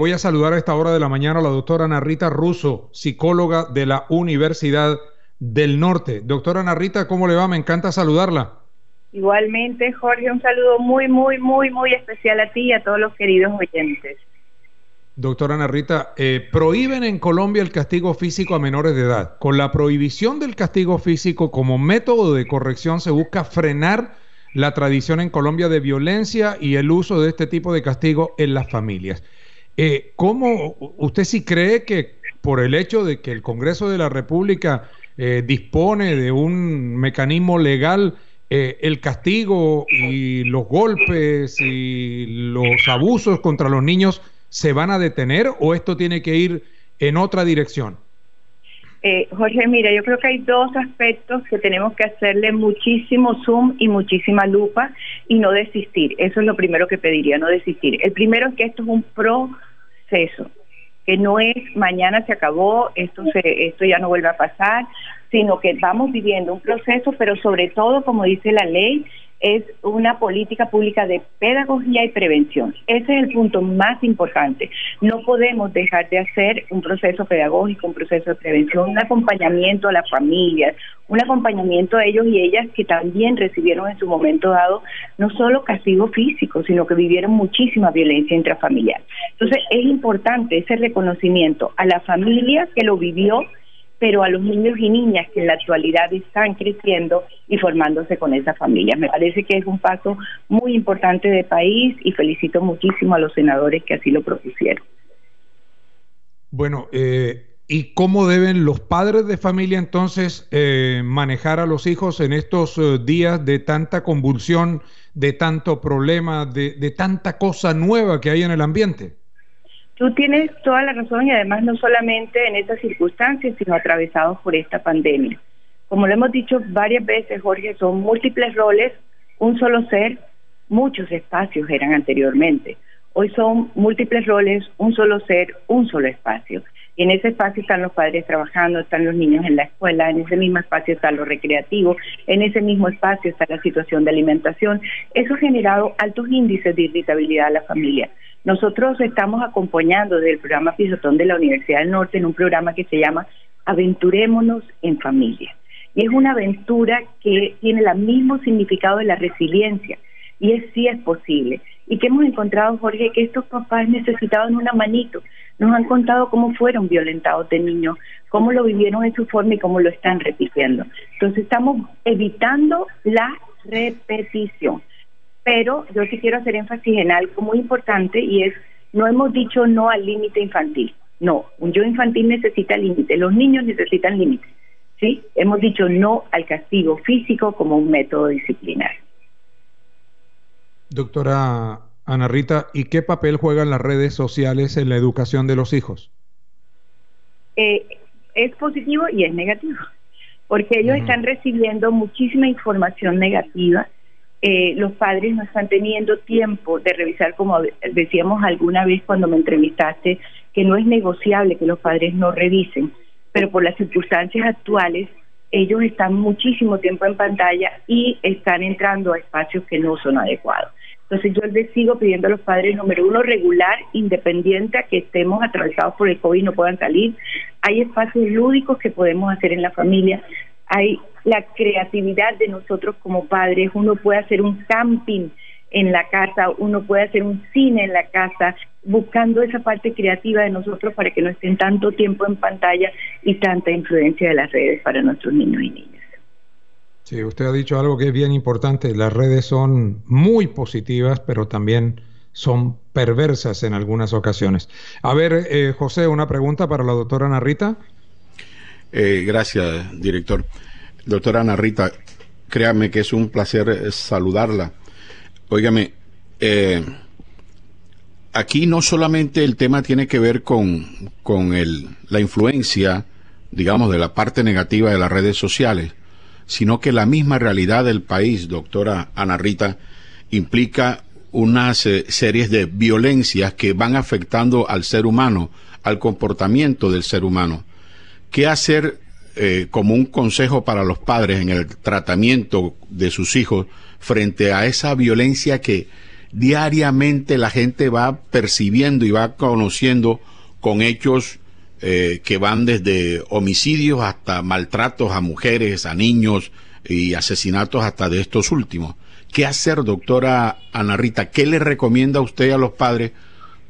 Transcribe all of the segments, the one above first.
Voy a saludar a esta hora de la mañana a la doctora Narita Russo, psicóloga de la Universidad del Norte. Doctora Narita, ¿cómo le va? Me encanta saludarla. Igualmente, Jorge, un saludo muy, muy, muy, muy especial a ti y a todos los queridos oyentes. Doctora Narita, eh, prohíben en Colombia el castigo físico a menores de edad. Con la prohibición del castigo físico como método de corrección se busca frenar la tradición en Colombia de violencia y el uso de este tipo de castigo en las familias. Eh, ¿Cómo usted sí cree que por el hecho de que el Congreso de la República eh, dispone de un mecanismo legal, eh, el castigo y los golpes y los abusos contra los niños se van a detener o esto tiene que ir en otra dirección? Eh, Jorge, mira, yo creo que hay dos aspectos que tenemos que hacerle muchísimo zoom y muchísima lupa y no desistir. Eso es lo primero que pediría, no desistir. El primero es que esto es un proceso, que no es mañana se acabó, esto, se, esto ya no vuelve a pasar, sino que vamos viviendo un proceso, pero sobre todo, como dice la ley, es una política pública de pedagogía y prevención. Ese es el punto más importante. No podemos dejar de hacer un proceso pedagógico, un proceso de prevención, un acompañamiento a las familias, un acompañamiento a ellos y ellas que también recibieron en su momento dado no solo castigo físico, sino que vivieron muchísima violencia intrafamiliar. Entonces es importante ese reconocimiento a la familia que lo vivió pero a los niños y niñas que en la actualidad están creciendo y formándose con esa familia. Me parece que es un paso muy importante de país y felicito muchísimo a los senadores que así lo propusieron. Bueno, eh, ¿y cómo deben los padres de familia entonces eh, manejar a los hijos en estos eh, días de tanta convulsión, de tanto problema, de tanta cosa nueva que hay en el ambiente? Tú tienes toda la razón y además no solamente en estas circunstancias, sino atravesados por esta pandemia. Como lo hemos dicho varias veces, Jorge, son múltiples roles, un solo ser, muchos espacios eran anteriormente. Hoy son múltiples roles, un solo ser, un solo espacio. Y en ese espacio están los padres trabajando, están los niños en la escuela, en ese mismo espacio está lo recreativo, en ese mismo espacio está la situación de alimentación. Eso ha generado altos índices de irritabilidad a la familia. Nosotros estamos acompañando del programa Pisotón de la Universidad del Norte en un programa que se llama Aventurémonos en Familia. Y es una aventura que tiene el mismo significado de la resiliencia. Y es sí es posible. Y que hemos encontrado, Jorge, que estos papás necesitaban una manito. Nos han contado cómo fueron violentados de niños, cómo lo vivieron en su forma y cómo lo están repitiendo. Entonces estamos evitando la repetición. Pero yo sí quiero hacer énfasis en algo muy importante y es, no hemos dicho no al límite infantil. No, un yo infantil necesita límite, los niños necesitan límite. ¿sí? Hemos dicho no al castigo físico como un método disciplinar. Doctora Ana Rita, ¿y qué papel juegan las redes sociales en la educación de los hijos? Eh, es positivo y es negativo, porque ellos están recibiendo muchísima información negativa eh, los padres no están teniendo tiempo de revisar, como decíamos alguna vez cuando me entrevistaste, que no es negociable que los padres no revisen, pero por las circunstancias actuales ellos están muchísimo tiempo en pantalla y están entrando a espacios que no son adecuados. Entonces yo les sigo pidiendo a los padres, número uno, regular, independiente a que estemos atravesados por el COVID y no puedan salir. Hay espacios lúdicos que podemos hacer en la familia hay la creatividad de nosotros como padres, uno puede hacer un camping en la casa, uno puede hacer un cine en la casa, buscando esa parte creativa de nosotros para que no estén tanto tiempo en pantalla y tanta influencia de las redes para nuestros niños y niñas. Sí, usted ha dicho algo que es bien importante, las redes son muy positivas, pero también son perversas en algunas ocasiones. A ver, eh, José, una pregunta para la doctora Narita. Eh, gracias, director. Doctora Ana Rita, créame que es un placer eh, saludarla. Óigame, eh, aquí no solamente el tema tiene que ver con, con el, la influencia, digamos, de la parte negativa de las redes sociales, sino que la misma realidad del país, doctora Ana Rita, implica unas eh, series de violencias que van afectando al ser humano, al comportamiento del ser humano. ¿Qué hacer eh, como un consejo para los padres en el tratamiento de sus hijos frente a esa violencia que diariamente la gente va percibiendo y va conociendo con hechos eh, que van desde homicidios hasta maltratos a mujeres, a niños y asesinatos hasta de estos últimos. ¿Qué hacer, doctora Ana Rita? ¿Qué le recomienda usted a los padres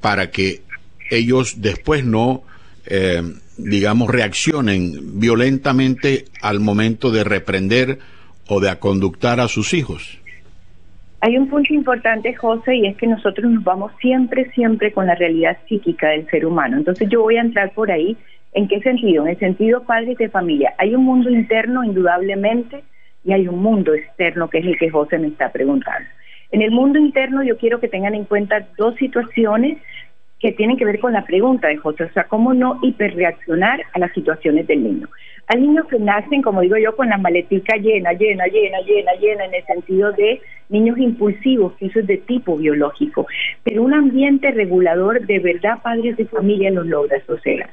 para que ellos después no, eh, digamos, reaccionen violentamente al momento de reprender o de aconductar a sus hijos? Hay un punto importante, José, y es que nosotros nos vamos siempre, siempre con la realidad psíquica del ser humano. Entonces yo voy a entrar por ahí. ¿En qué sentido? En el sentido padres de familia. Hay un mundo interno, indudablemente, y hay un mundo externo que es el que José me está preguntando. En el mundo interno yo quiero que tengan en cuenta dos situaciones que tienen que ver con la pregunta de José, o sea, cómo no hiperreaccionar a las situaciones del niño. Hay niños que nacen, como digo yo, con la maletica llena, llena, llena, llena, llena, en el sentido de niños impulsivos, que eso es de tipo biológico, pero un ambiente regulador de verdad padres de familia los logra sosegar.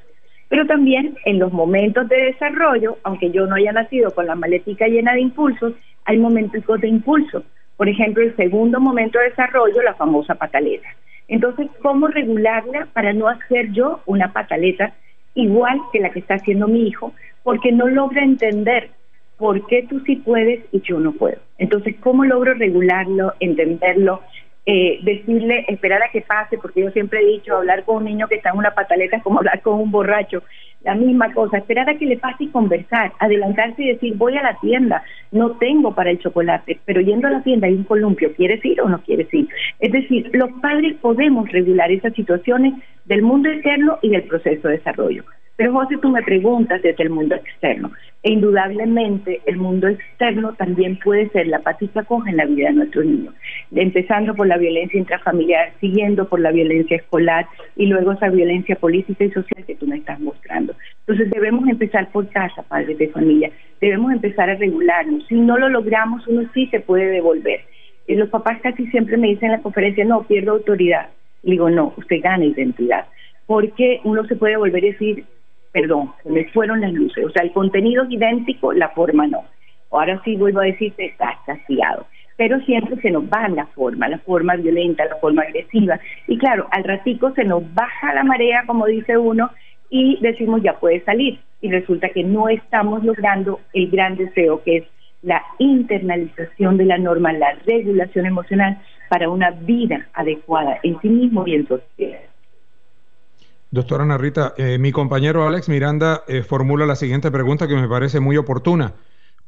Pero también en los momentos de desarrollo, aunque yo no haya nacido con la maletica llena de impulsos, hay momentos de impulso. Por ejemplo, el segundo momento de desarrollo, la famosa pataleta. Entonces, ¿cómo regularla para no hacer yo una pataleta igual que la que está haciendo mi hijo? Porque no logra entender por qué tú sí puedes y yo no puedo. Entonces, ¿cómo logro regularlo, entenderlo eh, decirle, esperar a que pase, porque yo siempre he dicho, hablar con un niño que está en una pataleta es como hablar con un borracho, la misma cosa, esperar a que le pase y conversar, adelantarse y decir, voy a la tienda, no tengo para el chocolate, pero yendo a la tienda hay un columpio, ¿quieres ir o no quieres ir? Es decir, los padres podemos regular esas situaciones del mundo interno y del proceso de desarrollo. Pero José, tú me preguntas desde el mundo externo. E indudablemente el mundo externo también puede ser la patita coja en la vida de nuestros niños. Empezando por la violencia intrafamiliar, siguiendo por la violencia escolar y luego esa violencia política y social que tú me estás mostrando. Entonces debemos empezar por casa, padres de familia. Debemos empezar a regularnos. Si no lo logramos, uno sí se puede devolver. Y los papás casi siempre me dicen en la conferencia, no, pierdo autoridad. Le digo, no, usted gana identidad. Porque uno se puede volver a decir, perdón, se me fueron las luces. O sea, el contenido es idéntico, la forma no. Ahora sí vuelvo a decir que está castigado. Pero siempre se nos va la forma, la forma violenta, la forma agresiva. Y claro, al ratico se nos baja la marea, como dice uno, y decimos ya puede salir. Y resulta que no estamos logrando el gran deseo que es la internalización de la norma, la regulación emocional para una vida adecuada en sí mismo y en sociedad. Doctora Narrita, eh, mi compañero Alex Miranda eh, formula la siguiente pregunta que me parece muy oportuna.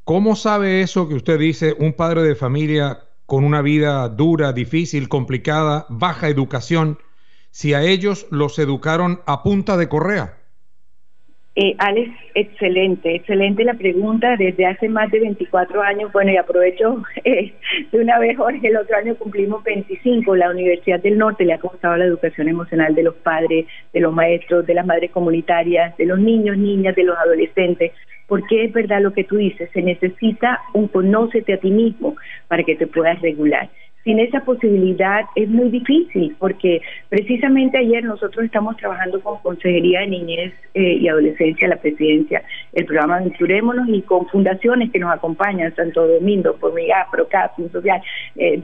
¿Cómo sabe eso que usted dice, un padre de familia con una vida dura, difícil, complicada, baja educación, si a ellos los educaron a punta de correa? Eh, Alex, excelente, excelente la pregunta. Desde hace más de 24 años, bueno, y aprovecho eh, de una vez, Jorge, el otro año cumplimos 25. La Universidad del Norte le ha costado la educación emocional de los padres, de los maestros, de las madres comunitarias, de los niños, niñas, de los adolescentes. Porque es verdad lo que tú dices, se necesita un conócete a ti mismo para que te puedas regular sin esa posibilidad es muy difícil, porque precisamente ayer nosotros estamos trabajando con Consejería de Niñez eh, y Adolescencia, la presidencia, el programa Aventurémonos y con fundaciones que nos acompañan, Santo Domingo, Formiga, Procap, Social, eh,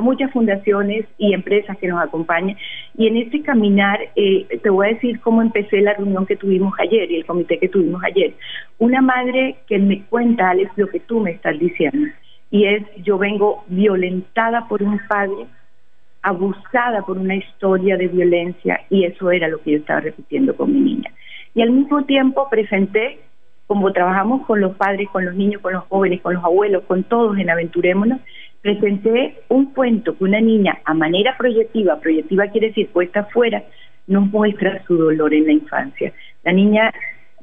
muchas fundaciones y empresas que nos acompañan. Y en este caminar, eh, te voy a decir cómo empecé la reunión que tuvimos ayer y el comité que tuvimos ayer. Una madre que me cuenta, Alex, lo que tú me estás diciendo y es yo vengo violentada por un padre, abusada por una historia de violencia y eso era lo que yo estaba repitiendo con mi niña. Y al mismo tiempo presenté, como trabajamos con los padres, con los niños, con los jóvenes, con los abuelos, con todos en Aventurémonos, presenté un cuento que una niña a manera proyectiva, proyectiva quiere decir puesta afuera, nos muestra su dolor en la infancia. La niña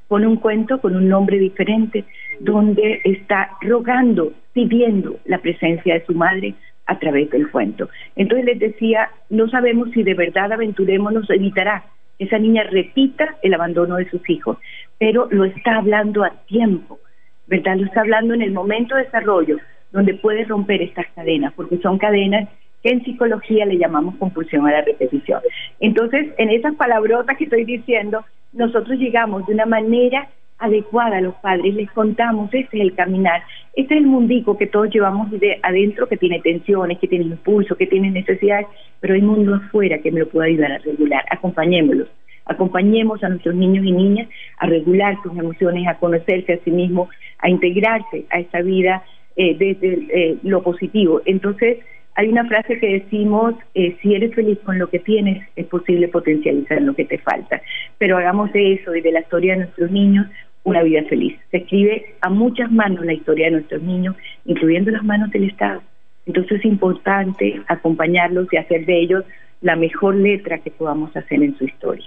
pone un cuento con un nombre diferente, donde está rogando, pidiendo la presencia de su madre a través del cuento. Entonces les decía, no sabemos si de verdad aventurémonos evitará que esa niña repita el abandono de sus hijos, pero lo está hablando a tiempo, ¿verdad? Lo está hablando en el momento de desarrollo, donde puede romper estas cadenas, porque son cadenas que en psicología le llamamos compulsión a la repetición. Entonces, en esas palabrotas que estoy diciendo, nosotros llegamos de una manera adecuada a los padres, les contamos, este es el caminar, este es el mundico que todos llevamos de adentro, que tiene tensiones, que tiene impulso, que tiene necesidades, pero hay mundo afuera que me lo puede ayudar a regular, acompañémoslos, acompañemos a nuestros niños y niñas a regular sus emociones, a conocerse a sí mismos, a integrarse a esta vida eh, desde eh, lo positivo. Entonces, hay una frase que decimos, eh, si eres feliz con lo que tienes, es posible potencializar lo que te falta. Pero hagamos de eso y de la historia de nuestros niños una vida feliz. Se escribe a muchas manos la historia de nuestros niños, incluyendo las manos del Estado. Entonces es importante acompañarlos y hacer de ellos la mejor letra que podamos hacer en su historia.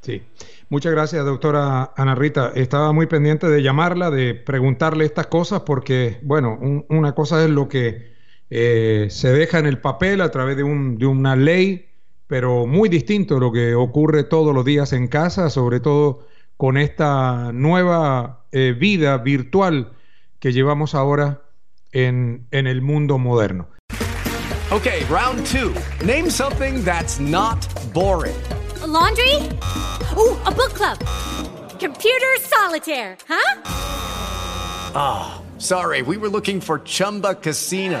Sí. Muchas gracias, doctora Ana Rita. Estaba muy pendiente de llamarla, de preguntarle estas cosas, porque, bueno, una cosa es lo que eh, se deja en el papel a través de, un, de una ley, pero muy distinto lo que ocurre todos los días en casa, sobre todo con esta nueva eh, vida virtual que llevamos ahora en, en el mundo moderno. Okay, round two. Name something that's not boring. laundry? Ooh, a book club. Computer solitaire, huh? Ah, oh, sorry, we were looking for Chumba Casino.